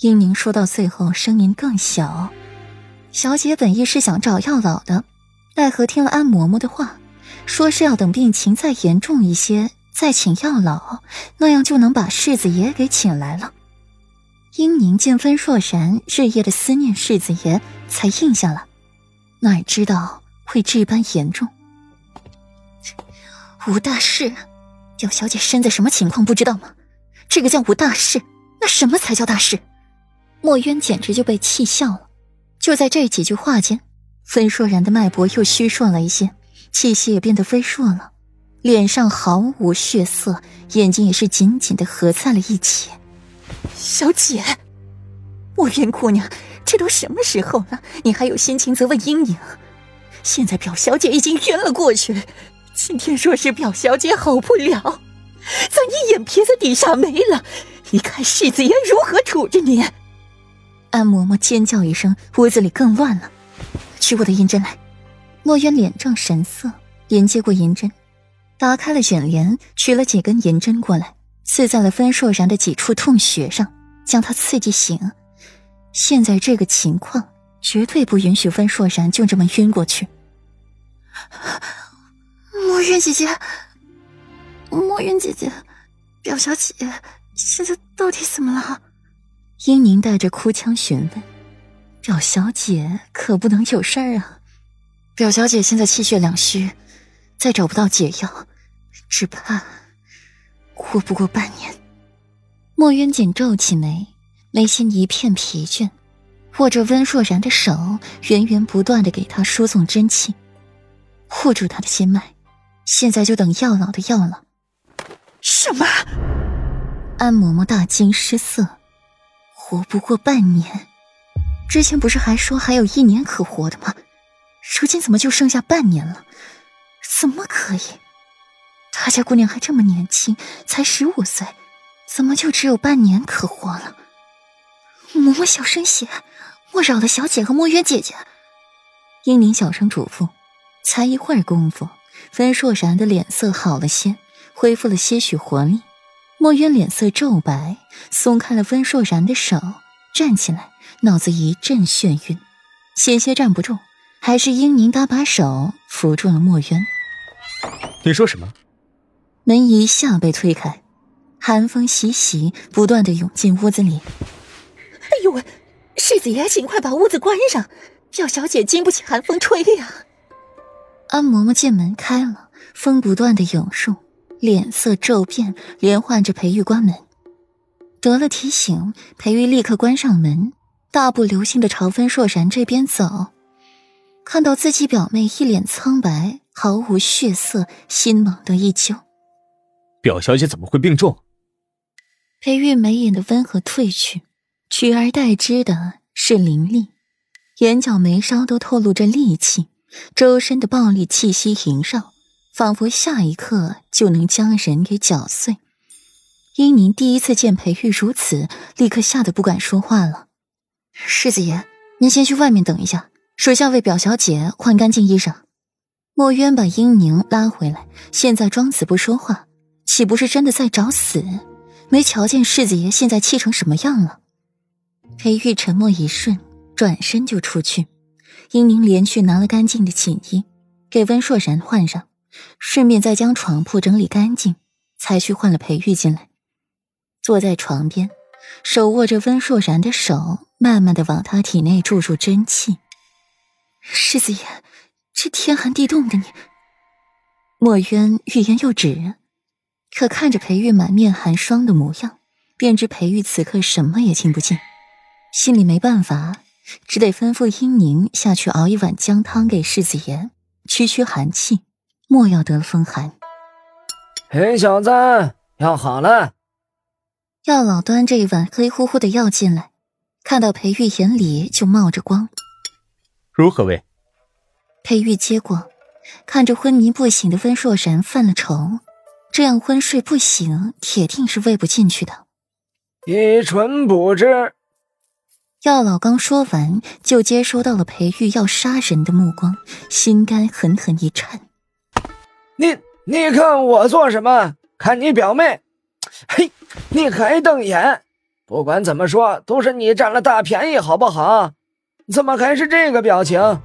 英宁说到最后，声音更小。小姐本意是想找药老的，奈何听了安嬷嬷的话，说是要等病情再严重一些再请药老，那样就能把世子爷给请来了。英宁见温若然日夜的思念世子爷，才应下了，哪知道会这般严重。无大事，表小姐身在什么情况不知道吗？这个叫无大事，那什么才叫大事？墨渊简直就被气笑了。就在这几句话间，温若然的脉搏又虚弱了一些，气息也变得微弱了，脸上毫无血色，眼睛也是紧紧的合在了一起。小姐，墨渊姑娘，这都什么时候了，你还有心情责问阴影？现在表小姐已经晕了过去，今天若是表小姐好不了，在你眼皮子底下没了，你看世子爷如何处置你？安嬷嬷尖叫一声，屋子里更乱了。取我的银针来。墨渊脸正神色，连接过银针，打开了卷帘，取了几根银针过来，刺在了温硕然的几处痛穴上，将他刺激醒。现在这个情况，绝对不允许温硕然就这么晕过去。墨渊姐姐，墨渊姐姐，表小姐现在到底怎么了？英宁带着哭腔询问：“表小姐可不能有事儿啊！表小姐现在气血两虚，再找不到解药，只怕活不过半年。”墨渊紧皱起眉，眉心一片疲倦，握着温若然的手，源源不断的给她输送真气，护住她的心脉。现在就等药老的药了。什么？安嬷嬷大惊失色。活不过半年，之前不是还说还有一年可活的吗？如今怎么就剩下半年了？怎么可以？他家姑娘还这么年轻，才十五岁，怎么就只有半年可活了？嬷嬷小声些，莫扰了小姐和墨渊姐姐。英宁小声嘱咐。才一会儿功夫，温硕然的脸色好了些，恢复了些许活力。墨渊脸色骤白，松开了温若然的手，站起来，脑子一阵眩晕，险些站不住，还是英宁搭把手扶住了墨渊。你说什么？门一下被推开，寒风习习，不断的涌进屋子里。哎呦喂，世子爷，尽快把屋子关上，表小姐经不起寒风吹呀！安嬷嬷见门开了，风不断的涌入。脸色骤变，连唤着裴玉关门。得了提醒，裴玉立刻关上门，大步流星的朝温硕然这边走。看到自己表妹一脸苍白，毫无血色，心猛地一揪。表小姐怎么会病重？裴玉眉眼的温和褪去，取而代之的是凌厉，眼角眉梢都透露着戾气，周身的暴力气息萦绕。仿佛下一刻就能将人给搅碎。英宁第一次见裴玉如此，立刻吓得不敢说话了。世子爷，您先去外面等一下，属下为表小姐换干净衣裳。墨渊把英宁拉回来，现在装死不说话，岂不是真的在找死？没瞧见世子爷现在气成什么样了？裴玉沉默一瞬，转身就出去。英宁连去拿了干净的锦衣，给温硕然换上。顺便再将床铺整理干净，才去换了裴玉进来。坐在床边，手握着温硕然的手，慢慢的往他体内注入真气。世子爷，这天寒地冻的你……墨渊欲言又止，可看着裴玉满面寒霜的模样，便知裴玉此刻什么也听不见，心里没办法，只得吩咐英宁下去熬一碗姜汤给世子爷，驱驱寒气。莫要得了风寒。裴小子，药好了。药老端着一碗黑乎乎的药进来，看到裴玉眼里就冒着光。如何喂？裴玉接过，看着昏迷不醒的温若然，犯了愁。这样昏睡不醒，铁定是喂不进去的。以纯补之。药老刚说完，就接收到了裴玉要杀人的目光，心肝狠狠一颤。你你看我做什么？看你表妹，嘿，你还瞪眼？不管怎么说，都是你占了大便宜，好不好？怎么还是这个表情？